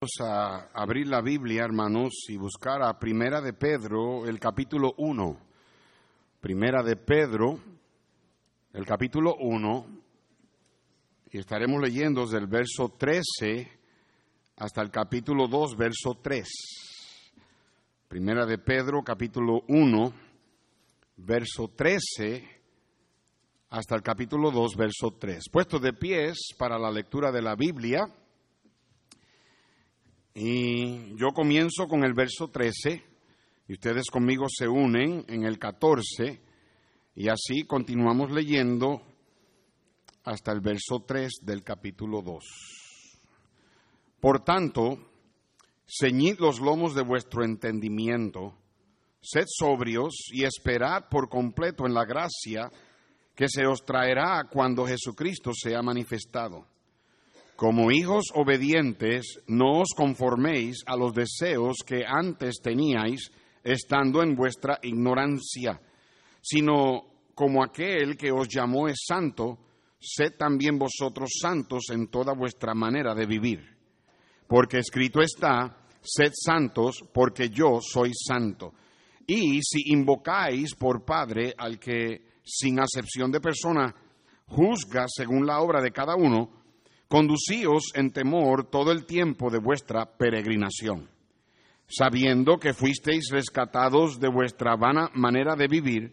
Vamos a abrir la Biblia, hermanos, y buscar a Primera de Pedro, el capítulo 1. Primera de Pedro, el capítulo 1, y estaremos leyendo desde el verso 13 hasta el capítulo 2, verso 3. Primera de Pedro, capítulo 1, verso 13 hasta el capítulo 2, verso 3. Puesto de pies para la lectura de la Biblia, y yo comienzo con el verso 13 y ustedes conmigo se unen en el 14 y así continuamos leyendo hasta el verso 3 del capítulo 2. Por tanto, ceñid los lomos de vuestro entendimiento, sed sobrios y esperad por completo en la gracia que se os traerá cuando Jesucristo sea manifestado. Como hijos obedientes, no os conforméis a los deseos que antes teníais estando en vuestra ignorancia, sino como aquel que os llamó es santo, sed también vosotros santos en toda vuestra manera de vivir. Porque escrito está, sed santos porque yo soy santo. Y si invocáis por Padre al que, sin acepción de persona, juzga según la obra de cada uno, conducíos en temor todo el tiempo de vuestra peregrinación, sabiendo que fuisteis rescatados de vuestra vana manera de vivir,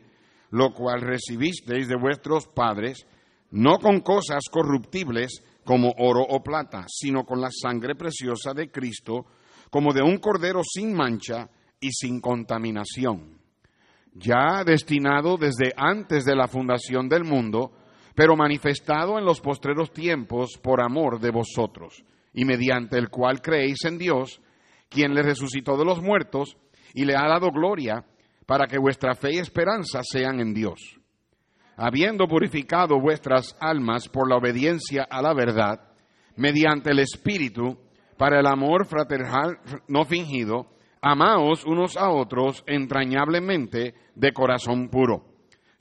lo cual recibisteis de vuestros padres, no con cosas corruptibles como oro o plata, sino con la sangre preciosa de Cristo, como de un cordero sin mancha y sin contaminación, ya destinado desde antes de la fundación del mundo, pero manifestado en los postreros tiempos por amor de vosotros, y mediante el cual creéis en Dios, quien le resucitó de los muertos y le ha dado gloria, para que vuestra fe y esperanza sean en Dios. Habiendo purificado vuestras almas por la obediencia a la verdad, mediante el Espíritu, para el amor fraternal no fingido, amaos unos a otros entrañablemente de corazón puro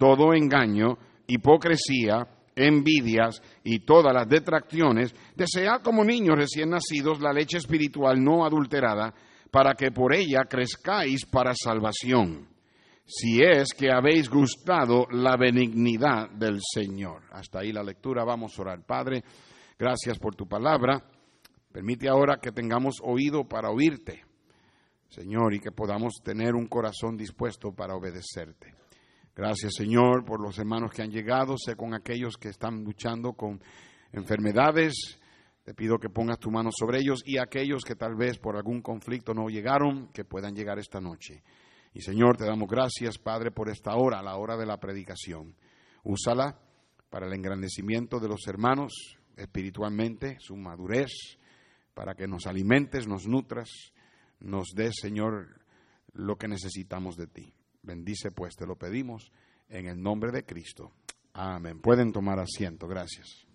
todo engaño, hipocresía, envidias y todas las detracciones, desead como niños recién nacidos la leche espiritual no adulterada, para que por ella crezcáis para salvación, si es que habéis gustado la benignidad del Señor. Hasta ahí la lectura, vamos a orar. Padre, gracias por tu palabra. Permite ahora que tengamos oído para oírte, Señor, y que podamos tener un corazón dispuesto para obedecerte. Gracias, Señor, por los hermanos que han llegado, sé con aquellos que están luchando con enfermedades. Te pido que pongas tu mano sobre ellos y aquellos que tal vez por algún conflicto no llegaron, que puedan llegar esta noche. Y Señor, te damos gracias, Padre, por esta hora, la hora de la predicación. Úsala para el engrandecimiento de los hermanos espiritualmente, su madurez, para que nos alimentes, nos nutras, nos des, Señor, lo que necesitamos de ti. Bendice pues, te lo pedimos en el nombre de Cristo. Amén. Pueden tomar asiento. Gracias.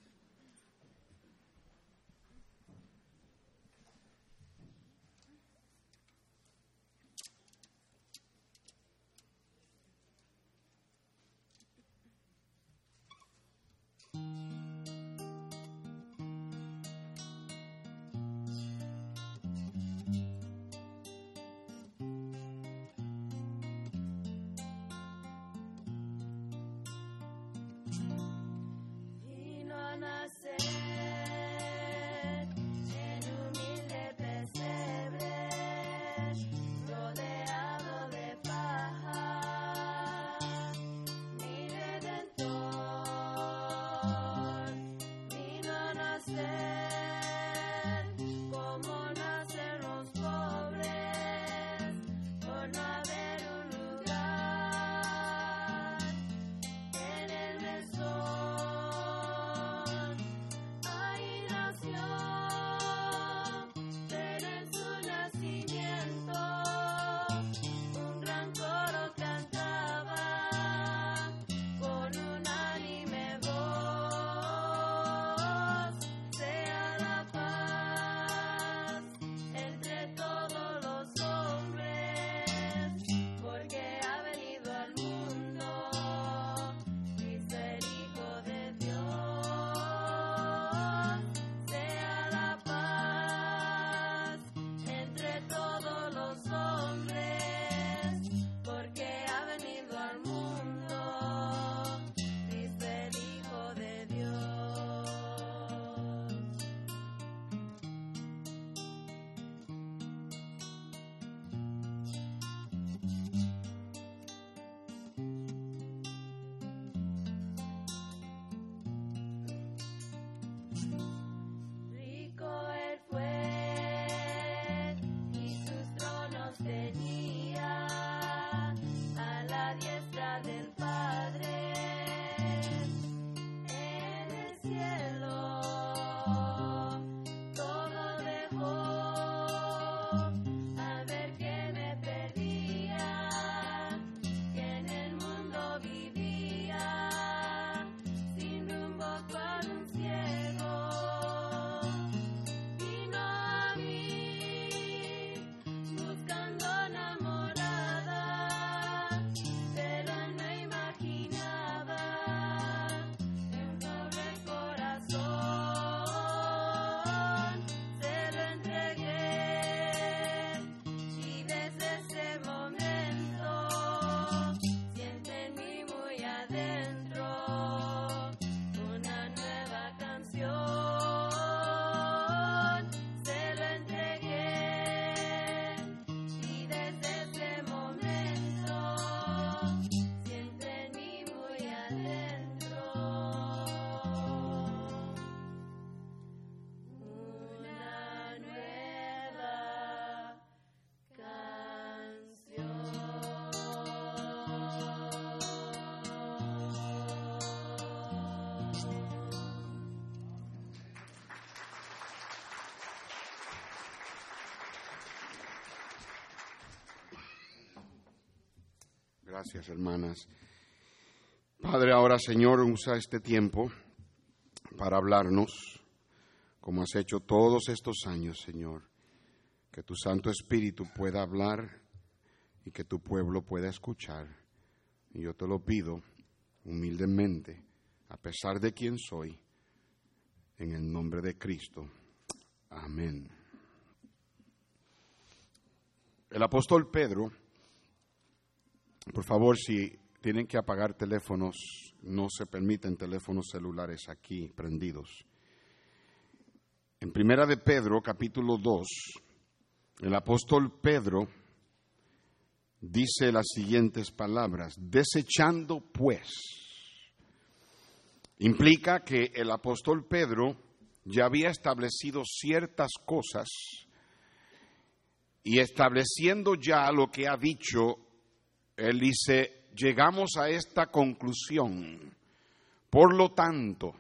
Gracias, hermanas. Padre, ahora, Señor, usa este tiempo para hablarnos, como has hecho todos estos años, Señor. Que tu Santo Espíritu pueda hablar y que tu pueblo pueda escuchar. Y yo te lo pido humildemente, a pesar de quién soy, en el nombre de Cristo. Amén. El apóstol Pedro, por favor, si tienen que apagar teléfonos, no se permiten teléfonos celulares aquí prendidos. En Primera de Pedro, capítulo 2, el apóstol Pedro dice las siguientes palabras, desechando pues. Implica que el apóstol Pedro ya había establecido ciertas cosas y estableciendo ya lo que ha dicho, él dice, llegamos a esta conclusión. Por lo tanto,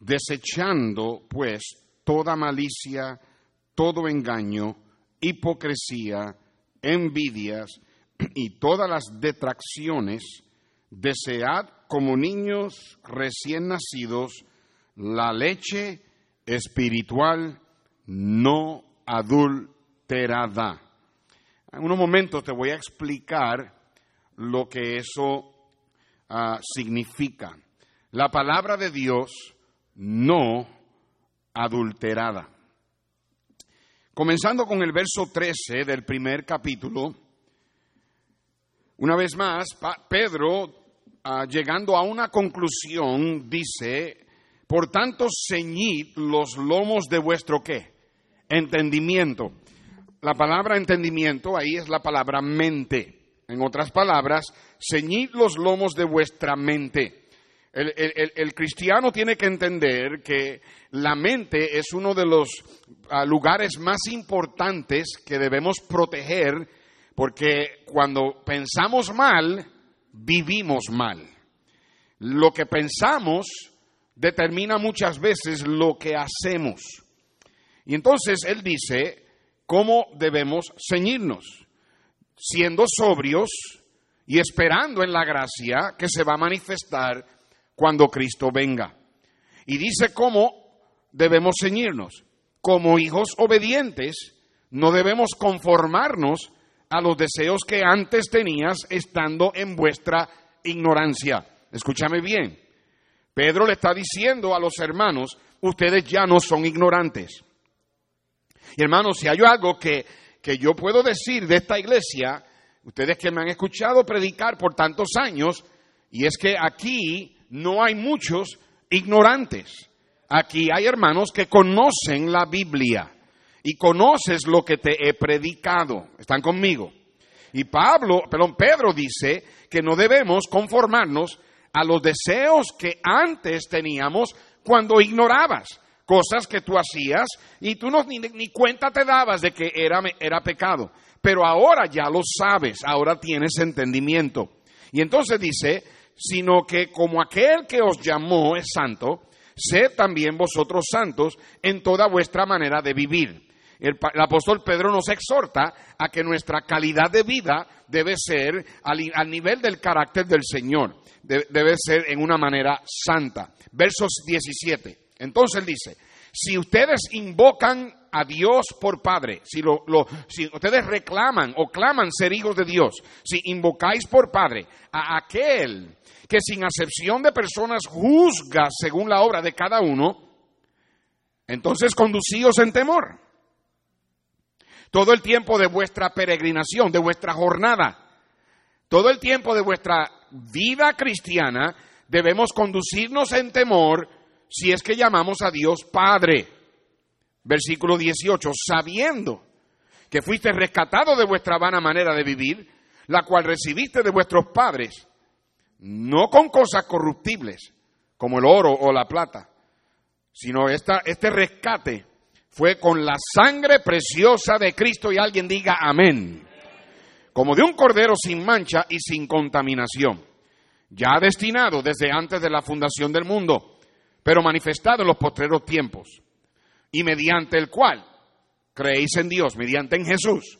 desechando pues toda malicia, todo engaño, hipocresía, envidias y todas las detracciones, desead como niños recién nacidos la leche espiritual no adulterada. En unos momentos te voy a explicar lo que eso ah, significa. La palabra de Dios no adulterada. Comenzando con el verso 13 del primer capítulo, una vez más, Pedro, ah, llegando a una conclusión, dice, por tanto, ceñid los lomos de vuestro qué? Entendimiento. La palabra entendimiento ahí es la palabra mente. En otras palabras, ceñid los lomos de vuestra mente. El, cristiano tiene que entender que la mente es uno de los ah, lugares más importantes que debemos proteger porque cuando pensamos mal, vivimos mal. Lo que pensamos determina muchas veces lo que hacemos. Y entonces él dice cómo debemos ceñirnos, siendo sobrios y esperando en la gracia que se va a manifestar cuando Cristo venga. Y dice cómo debemos ceñirnos. Como hijos obedientes, no debemos conformarnos a los deseos que antes tenías estando en vuestra ignorancia. Escúchame bien. Pedro le está diciendo a los hermanos, ustedes ya no son ignorantes. Y hermanos, si hay algo que, que yo puedo decir de esta iglesia, ustedes que me han escuchado predicar por tantos años, y es que aquí no hay muchos ignorantes. Aquí hay hermanos que conocen la Biblia y conoces lo que te he predicado. ¿Están conmigo? Y Pablo, perdón, Pedro dice que no debemos conformarnos a los deseos que antes teníamos cuando ignorabas cosas que tú hacías y tú no, ni, ni cuenta te dabas de que era, era pecado. Pero ahora ya lo sabes, ahora tienes entendimiento. Y entonces dice, sino que como aquel que os llamó es santo, sed también vosotros santos en toda vuestra manera de vivir. El, apóstol Pedro nos exhorta a que nuestra calidad de vida debe ser al nivel del carácter del Señor debe ser en una manera santa. Versos 17. Entonces dice, si ustedes invocan a Dios por Padre, si, lo, si ustedes reclaman o claman ser hijos de Dios, si invocáis por Padre a aquel que sin acepción de personas juzga según la obra de cada uno, entonces conducíos en temor. Todo el tiempo de vuestra peregrinación, de vuestra jornada, todo el tiempo de vuestra vida cristiana debemos conducirnos en temor si es que llamamos a Dios Padre. Versículo 18, sabiendo que fuiste rescatado de vuestra vana manera de vivir, la cual recibiste de vuestros padres, no con cosas corruptibles, como el oro o la plata, sino esta, este rescate fue con la sangre preciosa de Cristo y alguien diga amén como de un cordero sin mancha y sin contaminación, ya destinado desde antes de la fundación del mundo, pero manifestado en los postreros tiempos, y mediante el cual creéis en Dios, mediante en Jesús,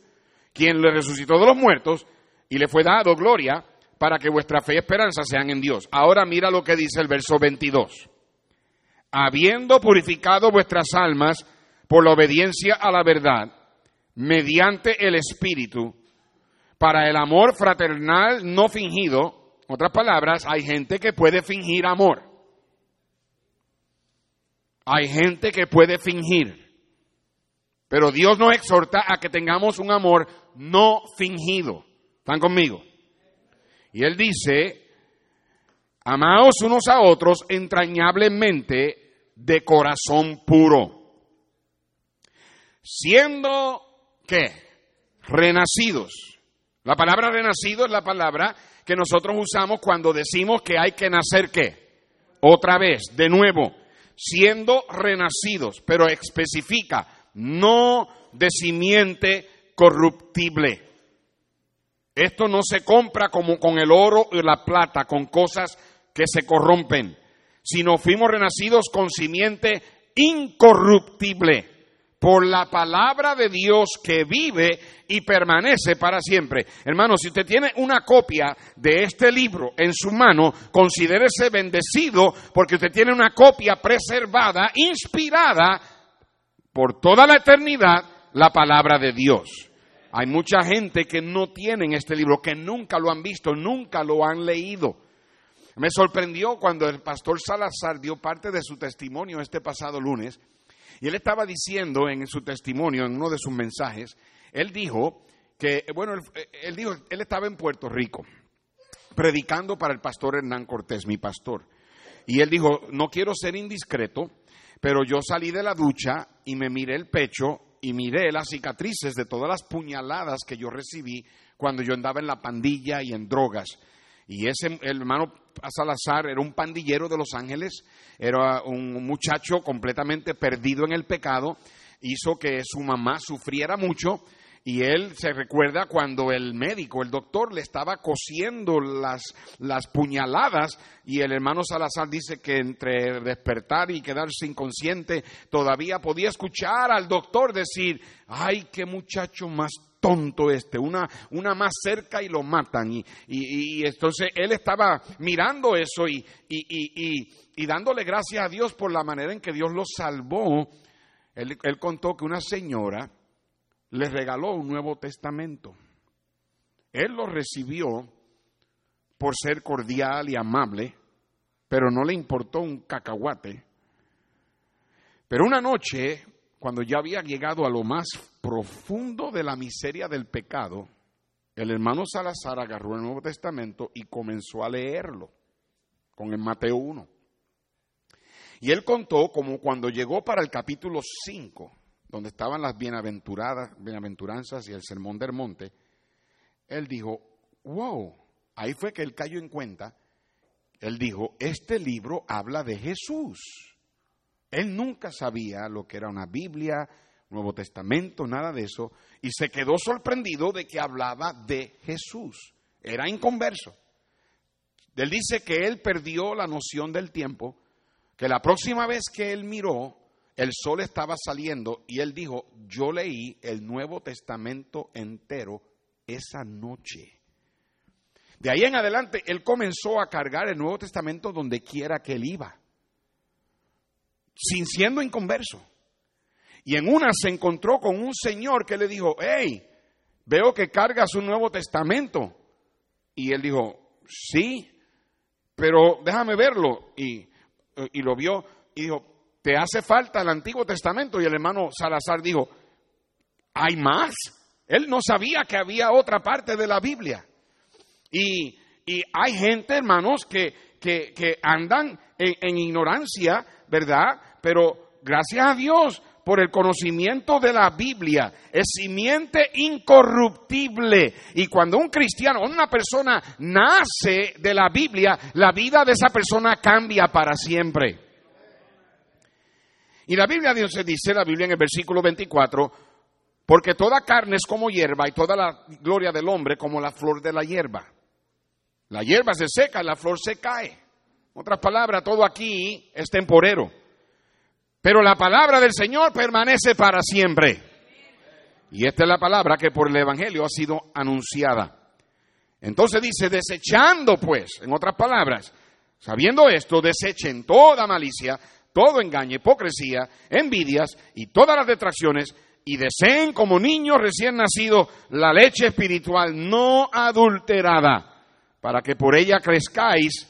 quien le resucitó de los muertos y le fue dado gloria, para que vuestra fe y esperanza sean en Dios. Ahora mira lo que dice el verso 22. Habiendo purificado vuestras almas por la obediencia a la verdad, mediante el Espíritu, para el amor fraternal no fingido, otras palabras, hay gente que puede fingir amor. Hay gente que puede fingir. Pero Dios nos exhorta a que tengamos un amor no fingido. ¿Están conmigo? Y Él dice, amaos unos a otros entrañablemente de corazón puro, siendo que renacidos. La palabra renacido es la palabra que nosotros usamos cuando decimos que hay que nacer qué? Otra vez, de nuevo, siendo renacidos, pero especifica, no de simiente corruptible. Esto no se compra como con el oro y la plata, con cosas que se corrompen, sino fuimos renacidos con simiente incorruptible por la palabra de Dios que vive y permanece para siempre. Hermano, si usted tiene una copia de este libro en su mano, considérese bendecido porque usted tiene una copia preservada, inspirada por toda la eternidad, la palabra de Dios. Hay mucha gente que no tienen este libro, que nunca lo han visto, nunca lo han leído. Me sorprendió cuando el pastor Salazar dio parte de su testimonio este pasado lunes, y él estaba diciendo en su testimonio, en uno de sus mensajes, él dijo que, bueno, él, dijo, él estaba en Puerto Rico, predicando para el pastor Hernán Cortés, mi pastor. Y él dijo, no quiero ser indiscreto, pero yo salí de la ducha y me miré el pecho y miré las cicatrices de todas las puñaladas que yo recibí cuando yo andaba en la pandilla y en drogas. Y ese el hermano Salazar era un pandillero de Los Ángeles, era un muchacho completamente perdido en el pecado, hizo que su mamá sufriera mucho y él se recuerda cuando el médico, el doctor, le estaba cosiendo las, las puñaladas y el hermano Salazar dice que entre despertar y quedarse inconsciente todavía podía escuchar al doctor decir, ay, qué muchacho más tonto este, una, una más cerca y lo matan. Y, y, entonces él estaba mirando eso y, y, dándole gracias a Dios por la manera en que Dios lo salvó. Él, él contó que una señora le regaló un Nuevo Testamento. Él lo recibió por ser cordial y amable, pero no le importó un cacahuate. Pero una noche, cuando ya había llegado a lo más profundo de la miseria del pecado, el hermano Salazar agarró el Nuevo Testamento y comenzó a leerlo con el Mateo 1. Y él contó como cuando llegó para el capítulo 5, donde estaban las bienaventuradas, bienaventuranzas y el sermón del monte, él dijo, wow, ahí fue que él cayó en cuenta, él dijo, este libro habla de Jesús. Él nunca sabía lo que era una Biblia, Nuevo Testamento, nada de eso, y se quedó sorprendido de que hablaba de Jesús. Era inconverso. Él dice que él perdió la noción del tiempo, que la próxima vez que él miró, el sol estaba saliendo y él dijo, yo leí el Nuevo Testamento entero esa noche. De ahí en adelante, él comenzó a cargar el Nuevo Testamento donde quiera que él iba, sin siendo inconverso. Y en una se encontró con un señor que le dijo, hey, veo que cargas un Nuevo Testamento. Y él dijo, sí, pero déjame verlo. Y, y lo vio y dijo, ¿te hace falta el Antiguo Testamento? Y el hermano Salazar dijo, ¿hay más? Él no sabía que había otra parte de la Biblia. Y, hay gente, hermanos, que, que, andan en, en ignorancia, ¿verdad? Pero gracias a Dios por el conocimiento de la Biblia, es simiente incorruptible. Y cuando un cristiano, una persona nace de la Biblia, la vida de esa persona cambia para siempre. Y la Biblia Dios dice, la Biblia en el versículo 24, porque toda carne es como hierba y toda la gloria del hombre como la flor de la hierba. La hierba se seca, la flor se cae. En otras palabras, todo aquí es temporero. Pero la palabra del Señor permanece para siempre. Y esta es la palabra que por el Evangelio ha sido anunciada. Entonces dice, desechando pues, en otras palabras, sabiendo esto, desechen toda malicia, todo engaño, hipocresía, envidias y todas las detracciones, y deseen como niños recién nacidos la leche espiritual no adulterada, para que por ella crezcáis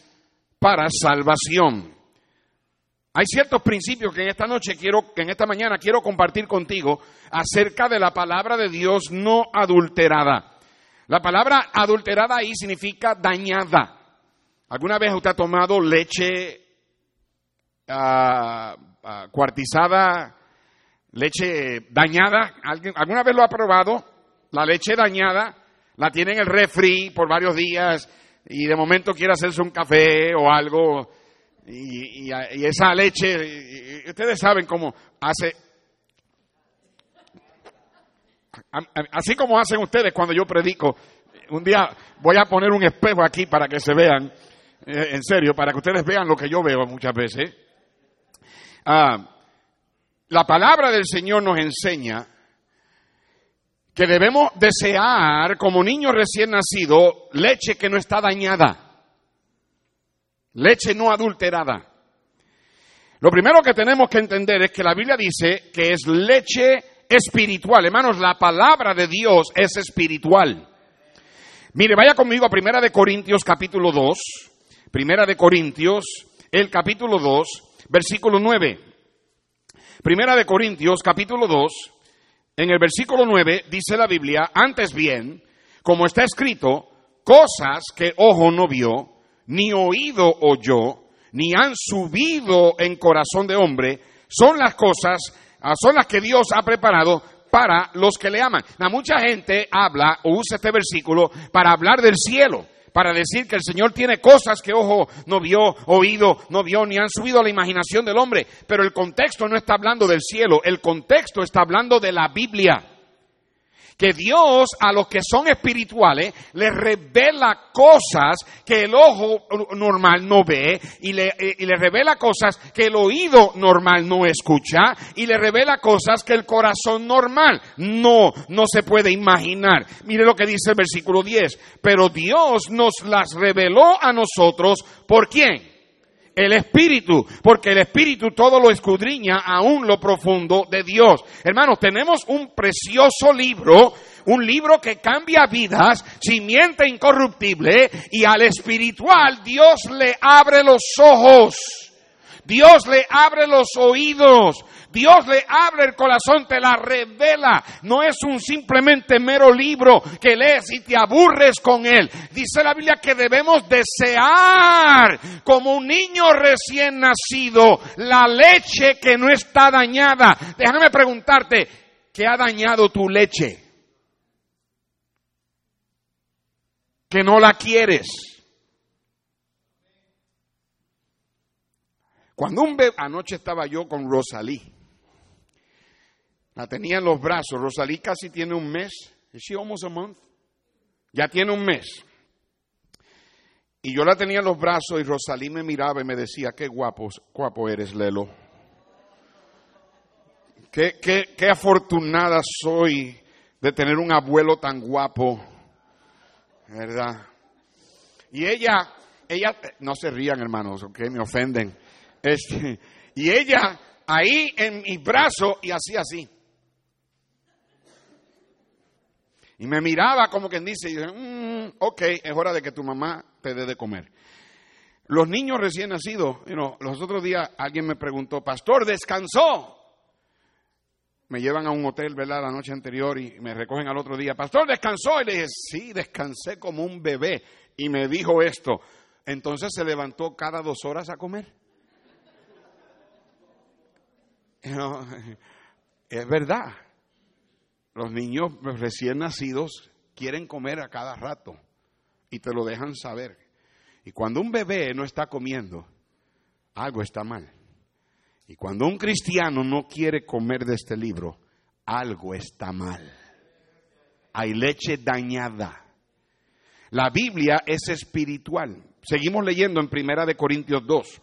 para salvación. Hay ciertos principios que en esta noche quiero, que en esta mañana quiero compartir contigo acerca de la palabra de Dios no adulterada. La palabra adulterada ahí significa dañada. ¿Alguna vez usted ha tomado leche cuartizada, leche dañada? ¿Alguna vez lo ha probado? La leche dañada, la tiene en el refri por varios días y de momento quiere hacerse un café o algo y, y, esa leche, ustedes saben cómo hace Así como hacen ustedes cuando yo predico, un día voy a poner un espejo aquí para que se vean, eh, en serio, para que ustedes vean lo que yo veo muchas veces. Ah, la palabra del Señor nos enseña que debemos desear, como niños recién nacidos, leche que no está dañada, leche no adulterada. Lo primero que tenemos que entender es que la Biblia dice que es leche espiritual. Hermanos, la palabra de Dios es espiritual. Mire, vaya conmigo a Primera de Corintios capítulo 2. Primera de Corintios, el capítulo 2, versículo 9. Primera de Corintios capítulo 2, en el versículo 9 dice la Biblia, antes bien, como está escrito, cosas que ojo no vio, ni oído oyó, ni han subido en corazón de hombre, son las cosas Ah, son las que Dios ha preparado para los que le aman. mucha gente habla o usa este versículo para hablar del cielo, para decir que el Señor tiene cosas que ojo no vio, oído no vio, ni han subido a la imaginación del hombre. Pero el contexto no está hablando del cielo, el contexto está hablando de la Biblia que Dios a los que son espirituales les revela cosas que el ojo normal no ve y le, eh, y le revela cosas que el oído normal no escucha y le revela cosas que el corazón normal no, no se puede imaginar. Mire lo que dice el versículo 10. Pero Dios nos las reveló a nosotros. ¿Por quién? El Espíritu, porque el Espíritu todo lo escudriña aún lo profundo de Dios. Hermanos, tenemos un precioso libro, un libro que cambia vidas, simiente incorruptible, y al espiritual Dios le abre los ojos. Dios le abre los oídos, Dios le abre el corazón, te la revela. No es un simplemente mero libro que lees y te aburres con él. Dice la Biblia que debemos desear como un niño recién nacido la leche que no está dañada. Déjame preguntarte, ¿qué ha dañado tu leche? Que no la quieres. Cuando un bebé, anoche estaba yo con Rosalí. La tenía en los brazos. Rosalí casi tiene un mes. ¿Es she almost a month? Ya tiene un mes. Y yo la tenía en los brazos y Rosalí me miraba y me decía, qué guapo, guapo eres, Lelo. Qué, qué, qué afortunada soy de tener un abuelo tan guapo. ¿Verdad? Y ella, ella, no se rían hermanos, ok, me ofenden. Este, y ella ahí en mi brazo y así así. Y me miraba como quien dice, y mm, ok, es hora de que tu mamá te dé de comer. Los niños recién nacidos, los otros días alguien me preguntó, pastor, ¿descansó? Me llevan a un hotel, ¿verdad? La noche anterior y me recogen al otro día, pastor, ¿descansó? Y le dije, sí, descansé como un bebé. Y me dijo esto. Entonces se levantó cada dos horas a comer. es verdad. Los niños recién nacidos quieren comer a cada rato y te lo dejan saber. Y cuando un bebé no está comiendo, algo está mal. Y cuando un cristiano no quiere comer de este libro, algo está mal. Hay leche dañada. La Biblia es espiritual. Seguimos leyendo en Primera de Corintios 2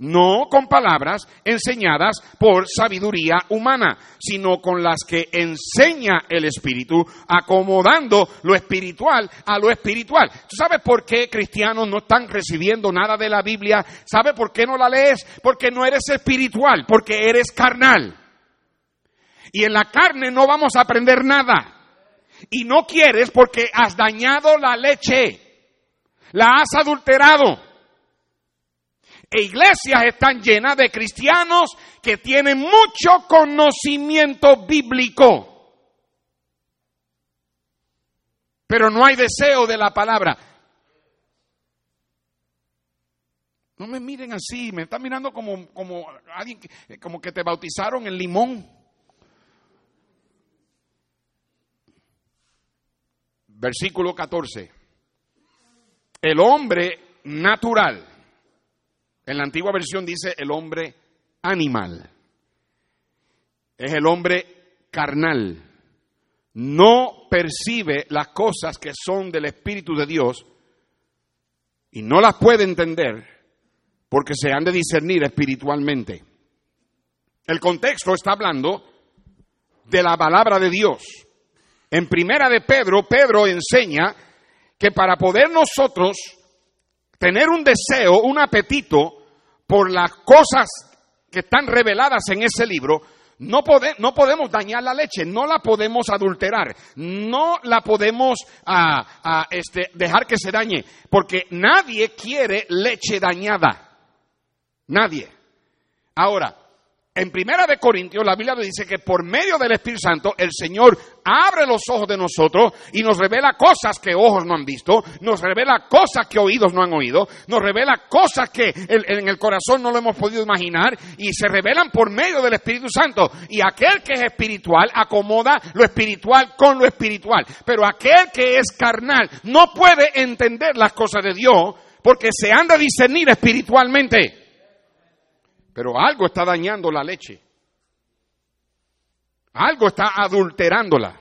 no con palabras enseñadas por sabiduría humana, sino con las que enseña el Espíritu, acomodando lo espiritual a lo espiritual. ¿Tú sabes por qué cristianos no están recibiendo nada de la Biblia? ¿Sabes por qué no la lees? Porque no eres espiritual, porque eres carnal. Y en la carne no vamos a aprender nada. Y no quieres porque has dañado la leche, la has adulterado. E iglesias están llenas de cristianos que tienen mucho conocimiento bíblico. Pero no hay deseo de la palabra. No me miren así, me están mirando como, como alguien como que te bautizaron en limón. Versículo 14. El hombre natural en la antigua versión dice el hombre animal. Es el hombre carnal. No percibe las cosas que son del Espíritu de Dios y no las puede entender porque se han de discernir espiritualmente. El contexto está hablando de la palabra de Dios. En primera de Pedro, Pedro enseña que para poder nosotros tener un deseo, un apetito por las cosas que están reveladas en ese libro, no, podemos dañar la leche, no la podemos adulterar, no la podemos ah, ah, este, dejar que se dañe, porque nadie quiere leche dañada. Nadie. Ahora, en Primera de Corintios la Biblia dice que por medio del Espíritu Santo el Señor abre los ojos de nosotros y nos revela cosas que ojos no han visto, nos revela cosas que oídos no han oído, nos revela cosas que en el corazón no lo hemos podido imaginar y se revelan por medio del Espíritu Santo. Y aquel que es espiritual acomoda lo espiritual con lo espiritual, pero aquel que es carnal no puede entender las cosas de Dios porque se han de discernir espiritualmente. Pero algo está dañando la leche. Algo está adulterándola.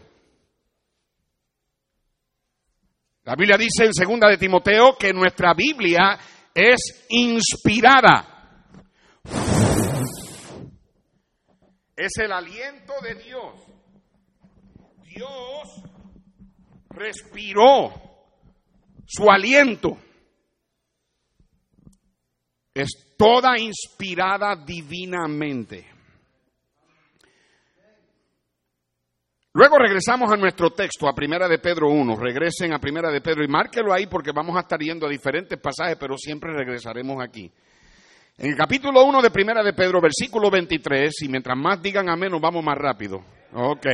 La Biblia dice en segunda de Timoteo que nuestra Biblia es inspirada. Es el aliento de Dios. Dios respiró su aliento. Es toda inspirada divinamente. Luego regresamos a nuestro texto, a Primera de Pedro 1. Regresen a Primera de Pedro y márquelo ahí porque vamos a estar yendo a diferentes pasajes, pero siempre regresaremos aquí. En el capítulo 1 de Primera de Pedro, versículo 23, y mientras más digan amén, nos vamos más rápido. Ok.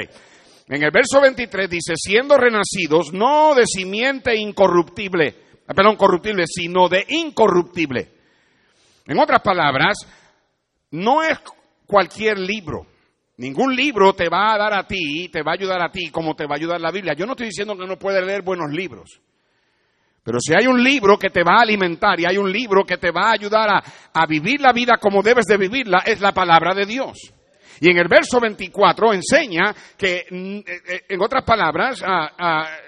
En el verso 23 dice, siendo renacidos no de simiente incorruptible, perdón, corruptible, sino de incorruptible en otras palabras, no es cualquier libro. Ningún libro te va a dar a ti, te va a ayudar a ti como te va a ayudar la Biblia. Yo no estoy diciendo que no puedes leer buenos libros. Pero si hay un libro que te va a alimentar y hay un libro que te va a ayudar a, vivir la vida como debes de vivirla, es la palabra de Dios. Y en el verso 24 enseña que, mm, eh, eh, en otras palabras,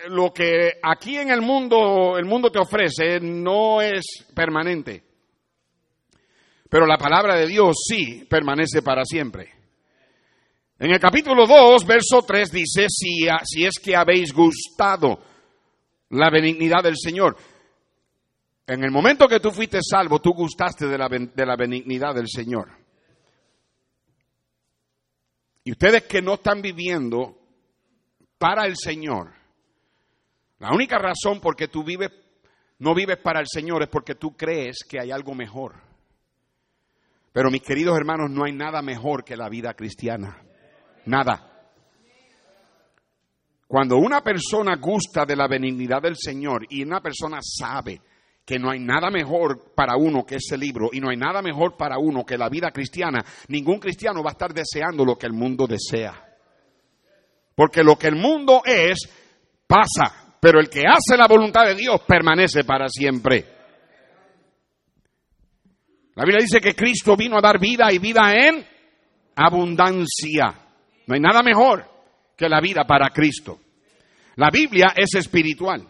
lo que aquí en el mundo, el mundo te ofrece no es permanente. Pero la palabra de Dios sí permanece para siempre. En el capítulo 2, verso 3 dice, si, si es que habéis gustado la benignidad del Señor. En el momento que tú fuiste salvo, tú gustaste de la, de la benignidad del Señor. Y ustedes que no están viviendo para el Señor, la única razón por que tú vives, no vives para el Señor es porque tú crees que hay algo mejor. Pero mis queridos hermanos, no hay nada mejor que la vida cristiana. Nada. Cuando una persona gusta de la benignidad del Señor y una persona sabe que no hay nada mejor para uno que ese libro y no hay nada mejor para uno que la vida cristiana, ningún cristiano va a estar deseando lo que el mundo desea. Porque lo que el mundo es, pasa, pero el que hace la voluntad de Dios permanece para siempre. La Biblia dice que Cristo vino a dar vida y vida en abundancia. No hay nada mejor que la vida para Cristo. La Biblia es espiritual.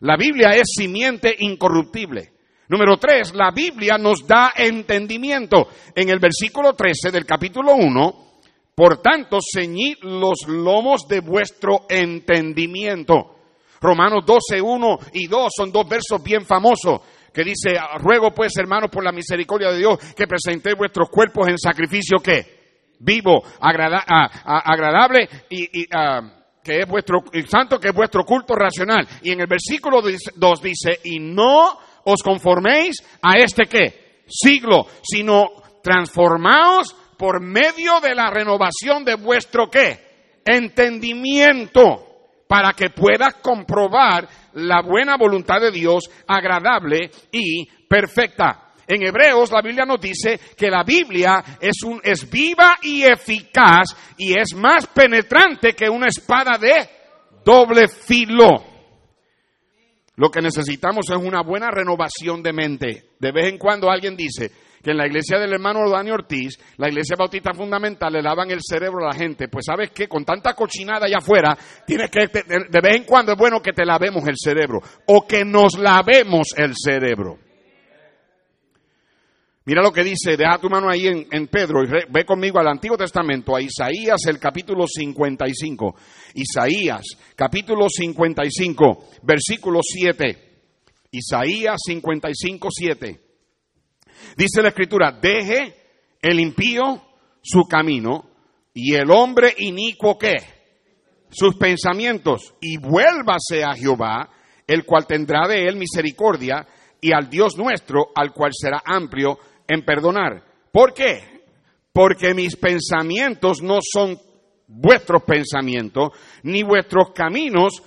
La Biblia es simiente incorruptible. Número tres, la Biblia nos da entendimiento. En el versículo 13 del capítulo 1, por tanto, ceñid los lomos de vuestro entendimiento. Romanos 12, 1 y 2 son dos versos bien famosos que dice, ruego pues hermanos por la misericordia de Dios que presentéis vuestros cuerpos en sacrificio que vivo, agradable y, que es vuestro santo, que es vuestro culto racional. Y en el versículo 2 dice, y no os conforméis a este qué siglo, sino transformaos por medio de la renovación de vuestro qué entendimiento para que puedas comprobar la buena voluntad de Dios, agradable y perfecta. En Hebreos la Biblia nos dice que la Biblia es, un, es viva y eficaz y es más penetrante que una espada de doble filo. Lo que necesitamos es una buena renovación de mente. De vez en cuando alguien dice, que en la iglesia del hermano Dani Ortiz, la iglesia bautista fundamental, le lavan el cerebro a la gente. Pues sabes que con tanta cochinada allá afuera, tienes que, de vez en cuando es bueno que te lavemos el cerebro o que nos lavemos el cerebro. Mira lo que dice, deja tu mano ahí en, Pedro y ve conmigo al Antiguo Testamento, a Isaías el capítulo 55. Isaías capítulo 55, versículo 7. Isaías 55, 7. Dice la escritura, deje el impío su camino y el hombre inicuo? Sus pensamientos y vuélvase a Jehová, el cual tendrá de él misericordia y al Dios nuestro, al cual será amplio en perdonar. ¿Por qué? Porque mis pensamientos no son vuestros pensamientos, ni vuestros caminos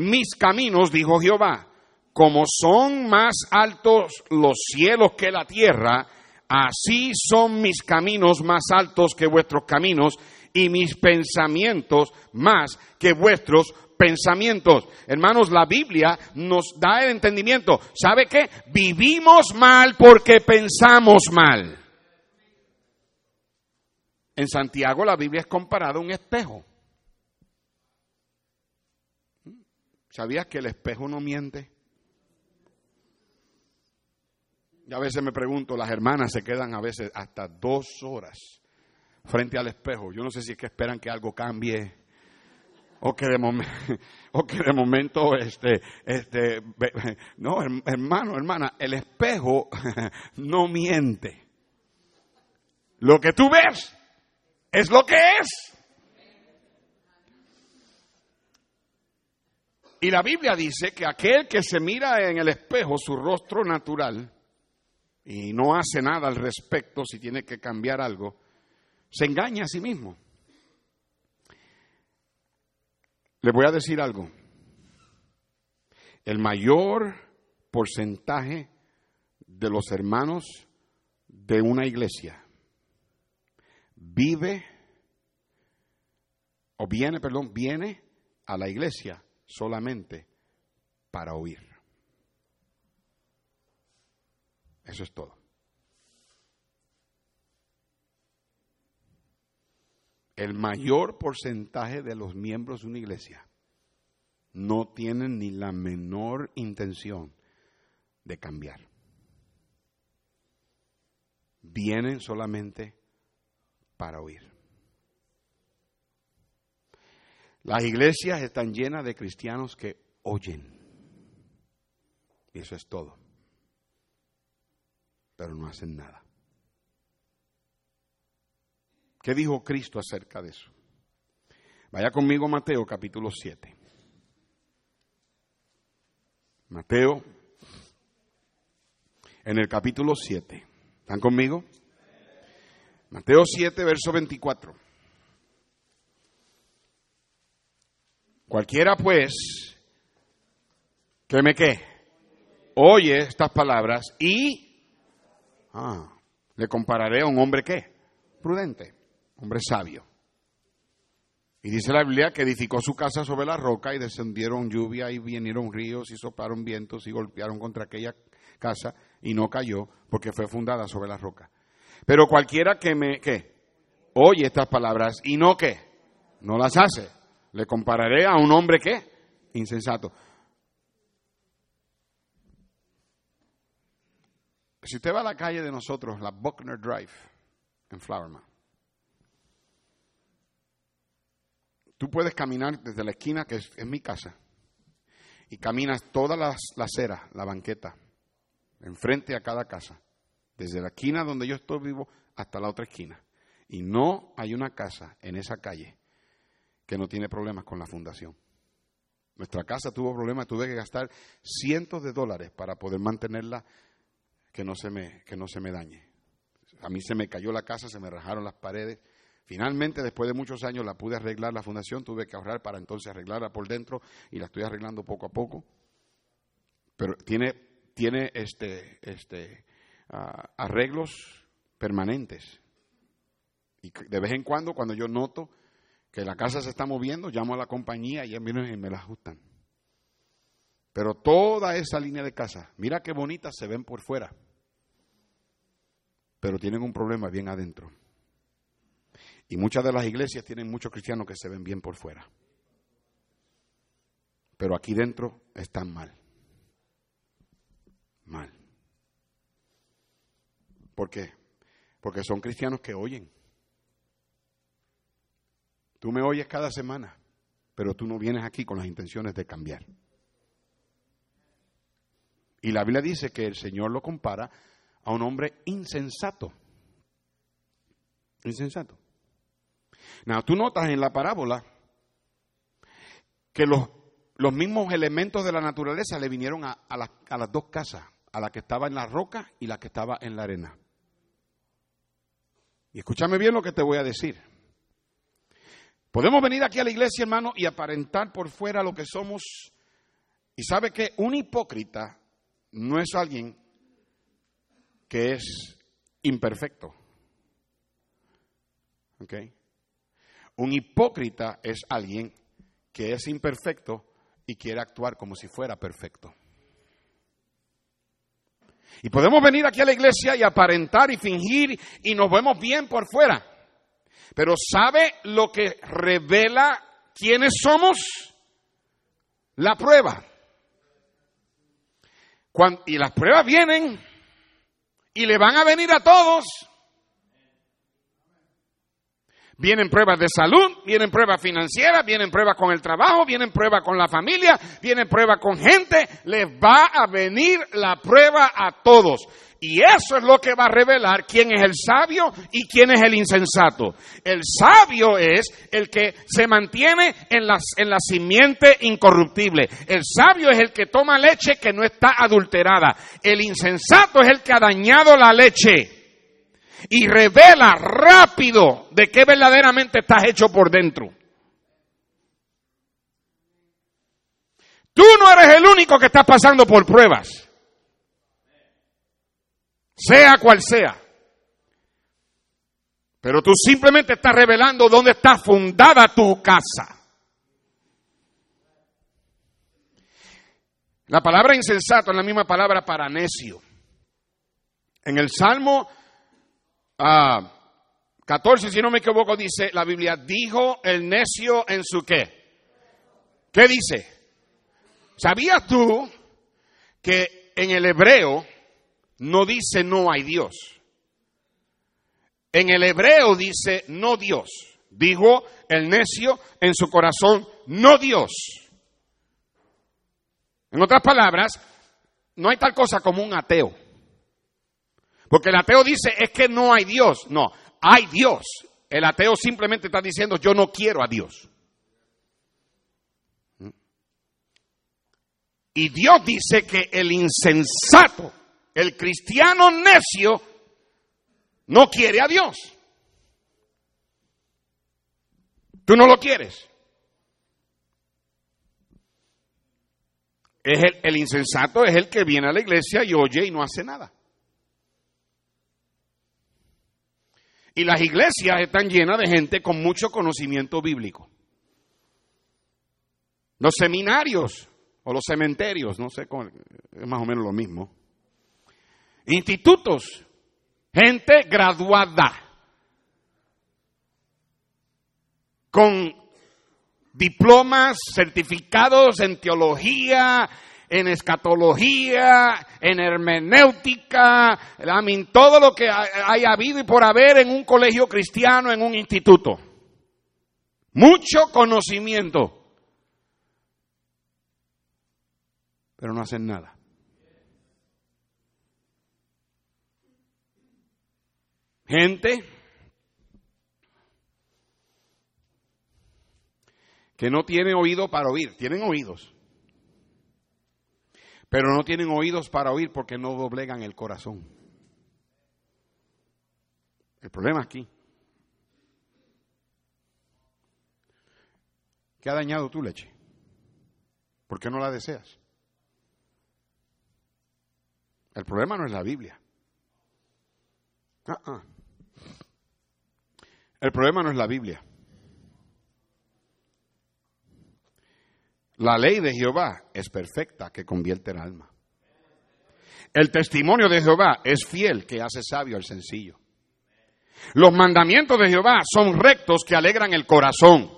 mis caminos, dijo Jehová como son más altos los cielos que la tierra, así son mis caminos más altos que vuestros caminos y mis pensamientos más que vuestros pensamientos. Hermanos, la Biblia nos da el entendimiento. ¿Sabe qué? Vivimos mal porque pensamos mal. En Santiago la Biblia es comparada a un espejo. ¿Sabías que el espejo no miente? Y a veces me pregunto, las hermanas se quedan a veces hasta dos horas frente al espejo. Yo no sé si es que esperan que algo cambie o que de, o que de momento, este, este, no, hermano, hermana, el espejo no miente. Lo que tú ves es lo que es. Y la Biblia dice que aquel que se mira en el espejo, su rostro natural, y no hace nada al respecto si tiene que cambiar algo, se engaña a sí mismo. Le voy a decir algo. El mayor porcentaje de los hermanos de una iglesia vive o viene, perdón, viene a la iglesia solamente para oír. Eso es todo. El mayor porcentaje de los miembros de una iglesia no tienen ni la menor intención de cambiar. Vienen solamente para oír. Las iglesias están llenas de cristianos que oyen. Y eso es todo pero no hacen nada. ¿Qué dijo Cristo acerca de eso? Vaya conmigo Mateo capítulo 7. Mateo en el capítulo 7. ¿Están conmigo? Mateo 7, verso 24. Cualquiera pues que me qué, oye estas palabras y Ah, le compararé a un hombre qué? Prudente, hombre sabio. Y dice la Biblia que edificó su casa sobre la roca y descendieron lluvia y vinieron ríos y soplaron vientos y golpearon contra aquella casa y no cayó porque fue fundada sobre la roca. Pero cualquiera que me. Oye estas palabras y no qué, no las hace. Le compararé a un hombre que insensato. Si usted va a la calle de nosotros, la Buckner Drive, en Flowerman, tú puedes caminar desde la esquina, que es, mi casa, y caminas toda la, la acera, la banqueta, enfrente a cada casa, desde la esquina donde yo estoy vivo hasta la otra esquina. Y no hay una casa en esa calle que no tiene problemas con la fundación. Nuestra casa tuvo problemas, tuve que gastar cientos de dólares para poder mantenerla que no se me, que no se me dañe. A mí se me cayó la casa, se me rajaron las paredes. Finalmente, después de muchos años, la pude arreglar la fundación, tuve que ahorrar para entonces arreglarla por dentro y la estoy arreglando poco a poco. Pero tiene, tiene este, este, ah, arreglos permanentes. Y de vez en cuando, cuando yo noto que la casa se está moviendo, llamo a la compañía y ellos vienen y me la ajustan. Pero toda esa línea de casa, mira qué bonitas se ven por fuera, pero tienen un problema bien adentro. Y muchas de las iglesias tienen muchos cristianos que se ven bien por fuera, pero aquí dentro están mal. Mal. ¿Por qué? Porque son cristianos que oyen. Tú me oyes cada semana, pero tú no vienes aquí con las intenciones de cambiar. Y la Biblia dice que el Señor lo compara a un hombre insensato. Insensato. Now, tú notas en la parábola que los, los mismos elementos de la naturaleza le vinieron a, a las dos casas, a la que estaba en la roca y la que estaba en la arena. Y escúchame bien lo que te voy a decir. Podemos venir aquí a la iglesia, hermano, y aparentar por fuera lo que somos. Y sabe que un hipócrita no es alguien que es imperfecto. ¿Ok? Un hipócrita es alguien que es imperfecto y quiere actuar como si fuera perfecto. Y podemos venir aquí a la iglesia y aparentar y fingir y nos vemos bien por fuera. Pero ¿sabe lo que revela quiénes somos? La prueba y las pruebas vienen y le van a venir a todos. Vienen pruebas de salud, vienen pruebas financieras, vienen pruebas con el trabajo, vienen pruebas con la familia, vienen pruebas con gente. Les va a venir la prueba a todos. Y eso es lo que va a revelar quién es el sabio y quién es el insensato. El sabio es el que se mantiene en la, en la simiente incorruptible. El sabio es el que toma leche que no está adulterada. El insensato es el que ha dañado la leche y revela rápido de qué verdaderamente estás hecho por dentro. Tú no eres el único que está pasando por pruebas sea cual sea. Pero tú simplemente estás revelando dónde está fundada tu casa. La palabra insensato es la misma palabra para necio. En el Salmo 14, ah, si no me equivoco, dice la Biblia, dijo el necio en su qué. ¿Qué dice? ¿Sabías tú que en el hebreo no dice no hay Dios. En el hebreo dice no Dios. Dijo el necio en su corazón, no Dios. En otras palabras, no hay tal cosa como un ateo. Porque el ateo dice es que no hay Dios. No, hay Dios. El ateo simplemente está diciendo yo no quiero a Dios. Y Dios dice que el insensato el cristiano necio no quiere a Dios. Tú no lo quieres. Es el, el, insensato es el que viene a la iglesia y oye y no hace nada. Y las iglesias están llenas de gente con mucho conocimiento bíblico. Los seminarios o los cementerios, no sé, es más o menos lo mismo institutos, gente graduada, con diplomas, certificados en teología, en escatología, en hermenéutica, en todo lo que haya habido y por haber en un colegio cristiano, en un instituto. Mucho conocimiento. Pero no hacen nada. Gente que no tiene oído para oír, tienen oídos, pero no tienen oídos para oír porque no doblegan el corazón. El problema aquí. ¿Qué ha dañado tu leche? ¿Por qué no la deseas? El problema no es la Biblia. Ah, ah. El problema no es la Biblia. La ley de Jehová es perfecta que convierte el alma. El testimonio de Jehová es fiel que hace sabio al sencillo. Los mandamientos de Jehová son rectos que alegran el corazón.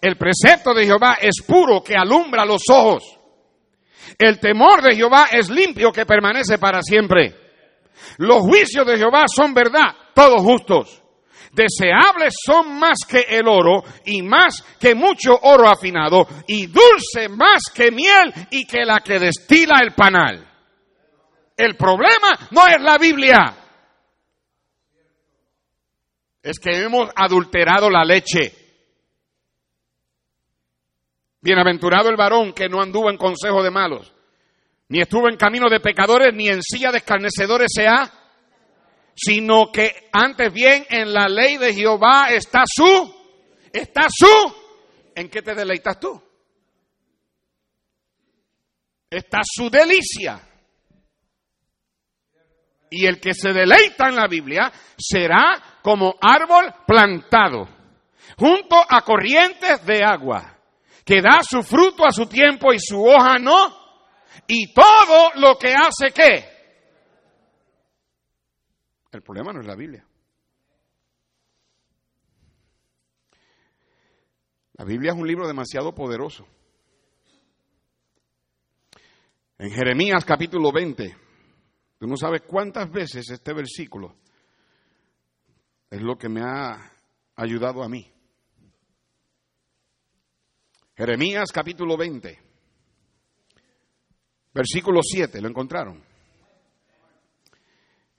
El precepto de Jehová es puro que alumbra los ojos. El temor de Jehová es limpio que permanece para siempre. Los juicios de Jehová son verdad, todos justos. Deseables son más que el oro y más que mucho oro afinado y dulce más que miel y que la que destila el panal. El problema no es la Biblia. Es que hemos adulterado la leche. Bienaventurado el varón que no anduvo en consejo de malos, ni estuvo en camino de pecadores, ni en silla de escarnecedores se ha sino que antes bien en la ley de Jehová está su, está su, ¿en qué te deleitas tú? Está su delicia. Y el que se deleita en la Biblia será como árbol plantado junto a corrientes de agua, que da su fruto a su tiempo y su hoja no, y todo lo que hace qué? El problema no es la Biblia. La Biblia es un libro demasiado poderoso. En Jeremías capítulo 20, tú no sabes cuántas veces este versículo es lo que me ha ayudado a mí. Jeremías capítulo 20, versículo 7, ¿lo encontraron?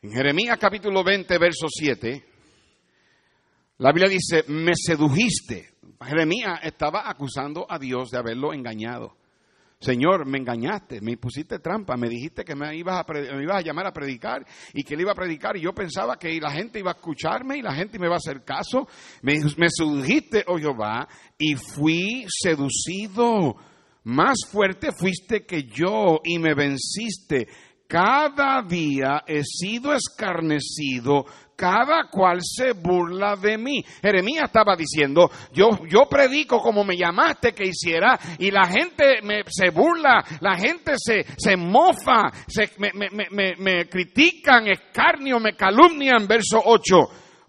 En Jeremías capítulo 20, verso 7, la Biblia dice, me sedujiste. Jeremías estaba acusando a Dios de haberlo engañado. Señor, me engañaste, me pusiste trampa, me dijiste que me ibas, a, llamar a predicar y que le iba a predicar y yo pensaba que la gente iba a escucharme y la gente me iba a hacer caso. Me, me sedujiste, oh Jehová, y fui seducido. Más fuerte fuiste que yo y me venciste cada día he sido escarnecido, cada cual se burla de mí. Jeremías estaba diciendo, yo, yo predico como me llamaste que hiciera y la gente me, se burla, la gente se, se mofa, se, me, me, me critican, escarnio, me calumnian, verso 8.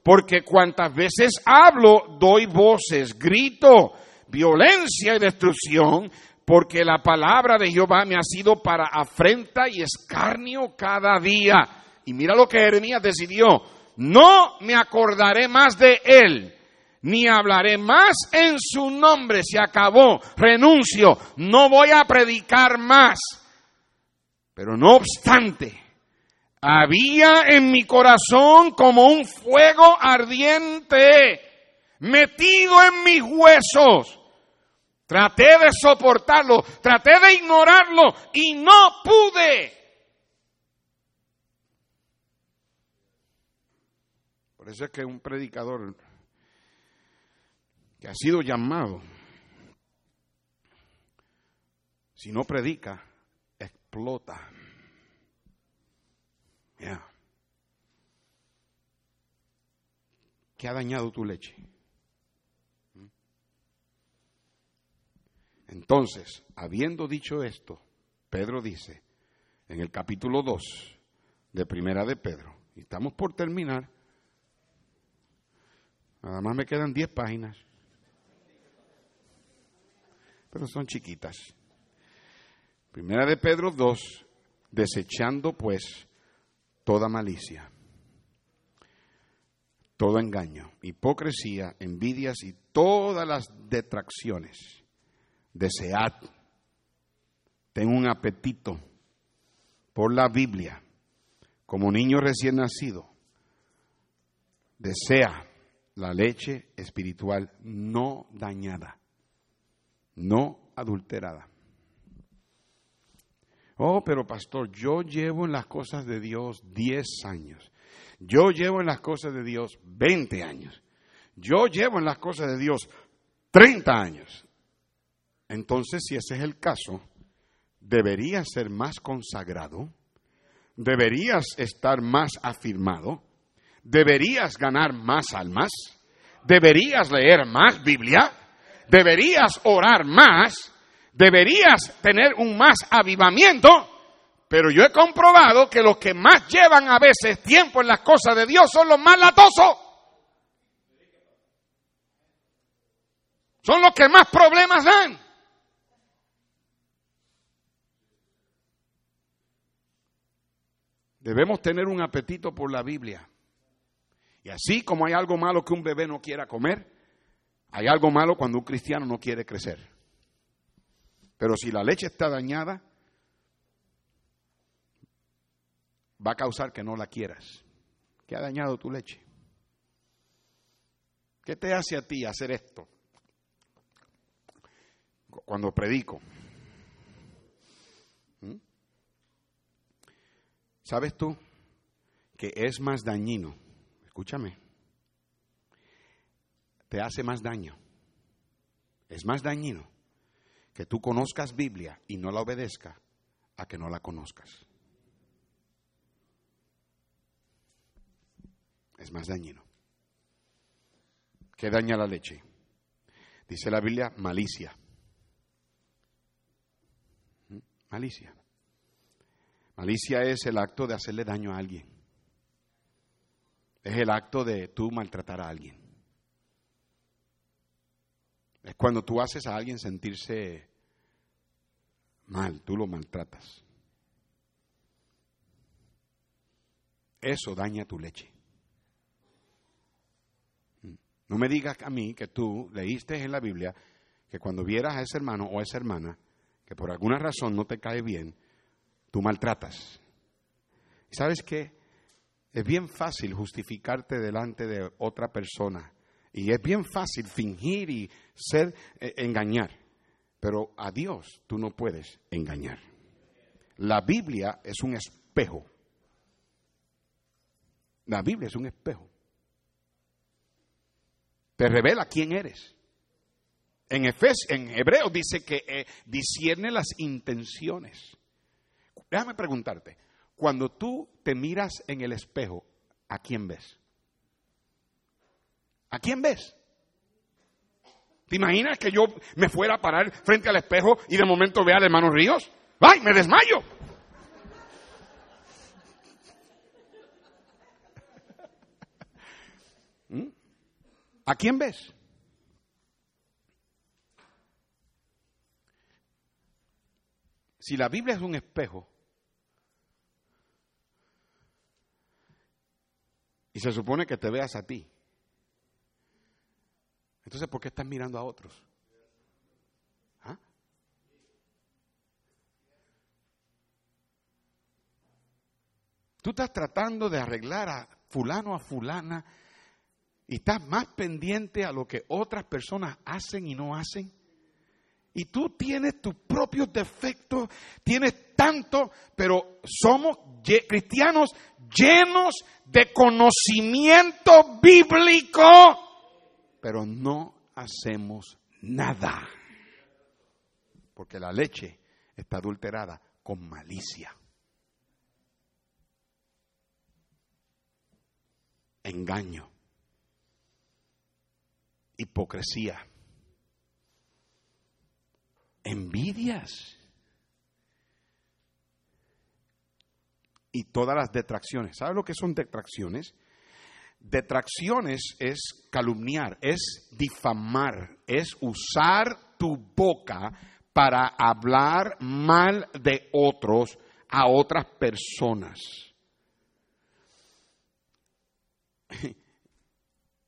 Porque cuantas veces hablo, doy voces, grito, violencia y destrucción, porque la palabra de Jehová me ha sido para afrenta y escarnio cada día. Y mira lo que Jeremías decidió, no me acordaré más de él, ni hablaré más en su nombre, se acabó, renuncio, no voy a predicar más. Pero no obstante, había en mi corazón como un fuego ardiente metido en mis huesos Traté de soportarlo, traté de ignorarlo y no pude. Por eso es que un predicador que ha sido llamado, si no predica, explota. Ya. ¿Qué ha dañado tu leche? Entonces, habiendo dicho esto, Pedro dice en el capítulo 2, de Primera de Pedro. Y estamos por terminar. Nada más me quedan 10 páginas. Pero son chiquitas. Primera de Pedro 2, desechando pues toda malicia, todo engaño, hipocresía, envidias y todas las detracciones. Desead, ten un apetito por la Biblia, como niño recién nacido. Desea la leche espiritual no dañada, no adulterada. Oh, pero pastor, yo llevo en las cosas de Dios 10 años. Yo llevo en las cosas de Dios 20 años. Yo llevo en las cosas de Dios 30 años. Entonces, si ese es el caso, deberías ser más consagrado, deberías estar más afirmado, deberías ganar más almas, deberías leer más Biblia, deberías orar más, deberías tener un más avivamiento, pero yo he comprobado que los que más llevan a veces tiempo en las cosas de Dios son los más latosos. Son los que más problemas dan. Debemos tener un apetito por la Biblia. Y así como hay algo malo que un bebé no quiera comer, hay algo malo cuando un cristiano no quiere crecer. Pero si la leche está dañada, va a causar que no la quieras. ¿Qué ha dañado tu leche? ¿Qué te hace a ti hacer esto? Cuando predico. ¿Sabes tú que es más dañino? Escúchame. Te hace más daño. Es más dañino que tú conozcas Biblia y no la obedezca a que no la conozcas. Es más dañino. ¿Qué daña la leche? Dice la Biblia, malicia. ¿Mm? Malicia. Malicia es el acto de hacerle daño a alguien. Es el acto de tú maltratar a alguien. Es cuando tú haces a alguien sentirse mal, tú lo maltratas. Eso daña tu leche. No me digas a mí que tú leíste en la Biblia que cuando vieras a ese hermano o a esa hermana que por alguna razón no te cae bien, tú maltratas. ¿Sabes qué? Es bien fácil justificarte delante de otra persona y es bien fácil fingir y ser eh, engañar, pero a Dios tú no puedes engañar. La Biblia es un espejo. La Biblia es un espejo. Te revela quién eres. En, Efes, en Hebreo dice que eh, discierne las intenciones. Déjame preguntarte, cuando tú te miras en el espejo, ¿a quién ves? ¿A quién ves? ¿Te imaginas que yo me fuera a parar frente al espejo y de momento vea al hermano Ríos? ¡Ay, me desmayo! ¿Mm? ¿A quién ves? Si la Biblia es un espejo, y se supone que te veas a ti, entonces, ¿por qué estás mirando a otros? ¿Ah? Tú estás tratando de arreglar a fulano, a fulana, y estás más pendiente a lo que otras personas hacen y no hacen. Y tú tienes tus propios defectos, tienes tanto, pero somos cristianos llenos de conocimiento bíblico pero no hacemos nada. Porque la leche está adulterada con malicia. Engaño. Hipocresía. Envidias. Y todas las detracciones. ¿Sabe lo que son detracciones? Detracciones es calumniar, es difamar, es usar tu boca para hablar mal de otros a otras personas.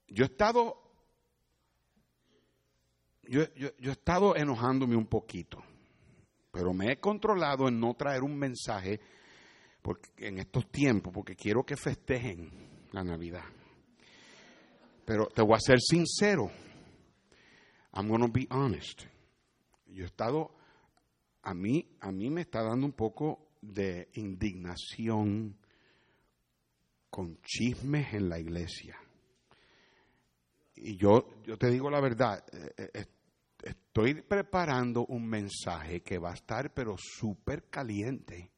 Yo he estado, yo, he estado enojándome un poquito, pero me he controlado en no traer un mensaje porque, en estos tiempos, porque quiero que festejen la Navidad. Pero te voy a ser sincero. I'm going to be honest. Yo he estado, a mí, a mí me está dando un poco de indignación con chismes en la iglesia. Y yo, yo te digo la verdad, eh, eh, estoy preparando un mensaje que va a estar pero súper caliente.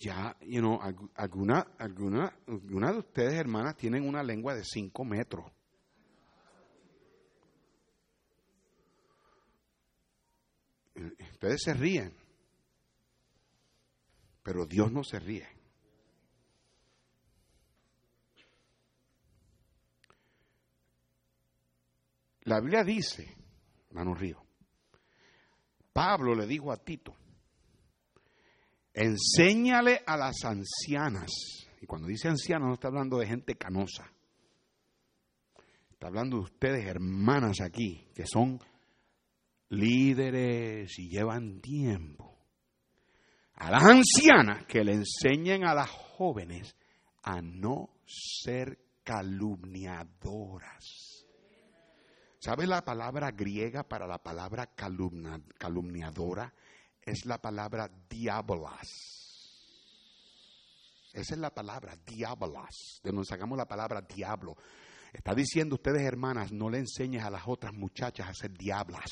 Ya, you know, alguna, alguna, alguna de ustedes, hermanas, tienen una lengua de cinco metros. Ustedes se ríen, pero Dios no se ríe. La Biblia dice, hermano Río, Pablo le dijo a Tito, enséñale a las ancianas, y cuando dice ancianas no está hablando de gente canosa, está hablando de ustedes hermanas aquí, que son líderes y llevan tiempo. A las ancianas que le enseñen a las jóvenes a no ser calumniadoras. ¿Sabe la palabra griega para la palabra calumniadora? Es la palabra diabolas. Esa es la palabra, diabolas. De donde sacamos la palabra diablo. Está diciendo ustedes, hermanas, no le enseñes a las otras muchachas a ser diablas.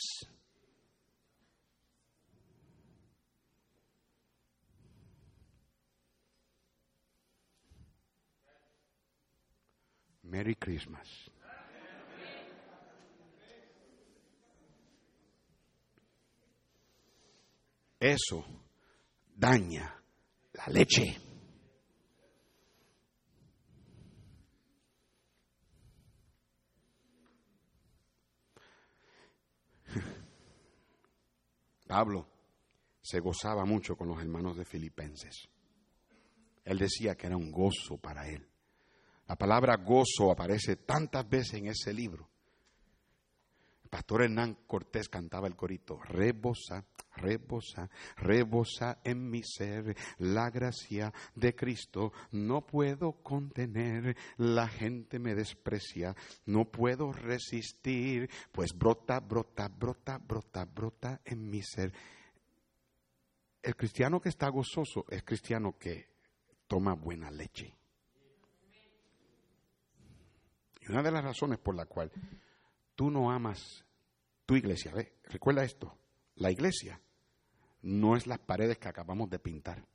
Merry Christmas. Eso daña la leche. Pablo se gozaba mucho con los hermanos de Filipenses. Él decía que era un gozo para él la palabra gozo aparece tantas veces en ese libro. Pastor Hernán Cortés cantaba el corito, rebosa, rebosa, rebosa en mi ser la gracia de Cristo. No puedo contener, la gente me desprecia, no puedo resistir, pues brota, brota, brota, brota, brota en mi ser. El cristiano que está gozoso es cristiano que toma buena leche. una de las razones por la cual tú no amas tu iglesia, ¿ve? recuerda esto, la iglesia no es las paredes que acabamos de pintar.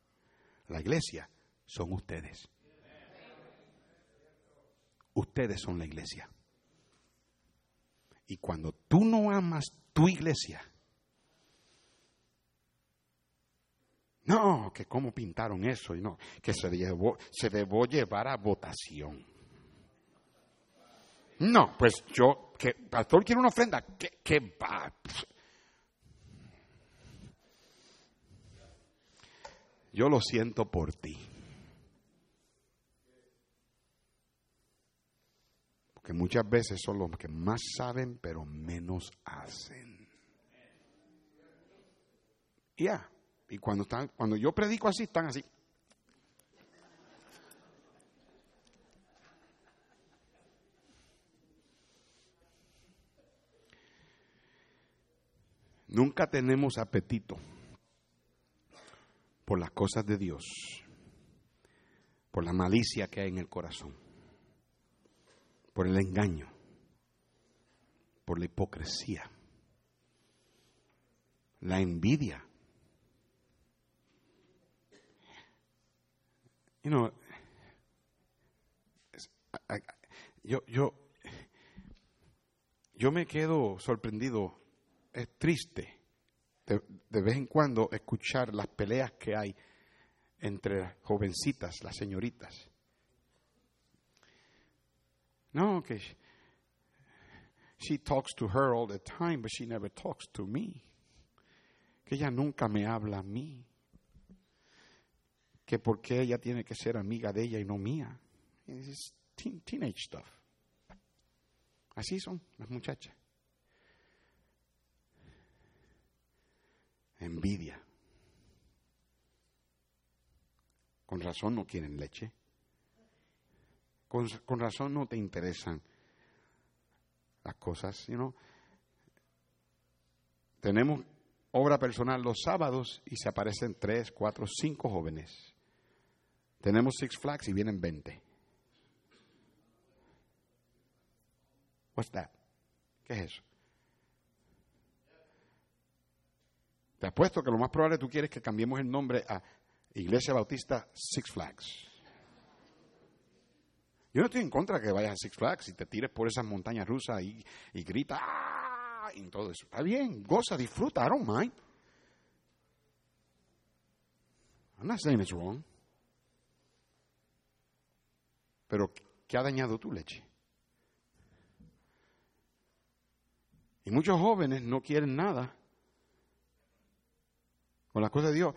La iglesia son ustedes. Ustedes son la iglesia. Y cuando tú no amas tu iglesia, no, que cómo pintaron eso y no, que se, llevó, se llevar a votación. No, pues yo, que pastor quiere una ofrenda, que, va. Yo lo siento por ti. Porque muchas veces son los que más saben, pero menos hacen. Ya. Y cuando están, cuando yo predico así, están así. Nunca tenemos apetito por las cosas de Dios, por la malicia que hay en el corazón, por el engaño, por la hipocresía, la envidia. You know, yo, yo, yo me quedo sorprendido es triste de, vez en cuando escuchar las peleas que hay entre las jovencitas, las señoritas. No, que she, talks to her all the time, but she never talks to me. Que ella nunca me habla a mí. Que por qué ella tiene que ser amiga de ella y no mía. Es teen- teenage stuff. Así son las muchachas. Envidia. Con razón no quieren leche. Con, con razón no te interesan las cosas, you. Tenemos obra personal los sábados y se aparecen tres, cuatro, cinco jóvenes. Tenemos Six Flags y vienen 20. What's that? ¿Qué es eso? Te apuesto que lo más probable tú quieres que cambiemos el nombre a Iglesia Bautista Six Flags. Yo no estoy en contra de que vayas a Six Flags y te tires por esas montañas rusas y, y grita ¡ah! y todo eso. Está bien, goza, disfruta, I don't mind. I'm not saying it's wrong. Pero, ¿qué ha dañado tu leche? Y muchos jóvenes no quieren nada con las cosas de Dios.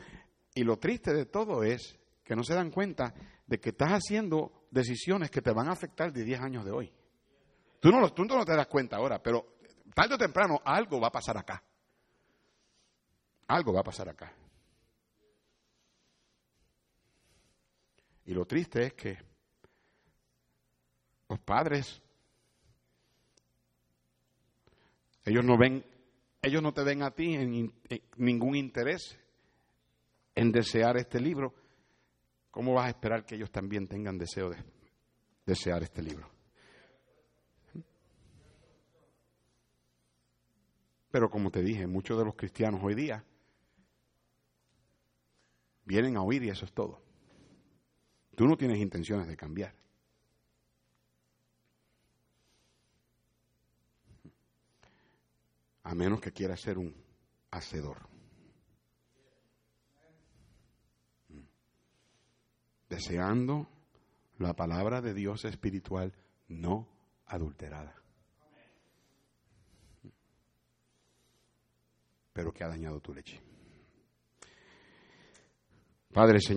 Y lo triste de todo es que no se dan cuenta de que estás haciendo decisiones que te van a afectar de 10 años de hoy. Tú no, tú no te das cuenta ahora, pero tarde o temprano algo va a pasar acá. Algo va a pasar acá. Y lo triste es que los padres, ellos no ven, ellos no te ven a ti en, en ningún interés en desear este libro. ¿Cómo vas a esperar que ellos también tengan deseo de desear este libro? Pero como te dije, muchos de los cristianos hoy día vienen a oír y eso es todo. Tú no tienes intenciones de cambiar. A menos que quieras ser un hacedor. Deseando la palabra de Dios espiritual no adulterada. Pero que ha dañado tu leche. Padre Señor.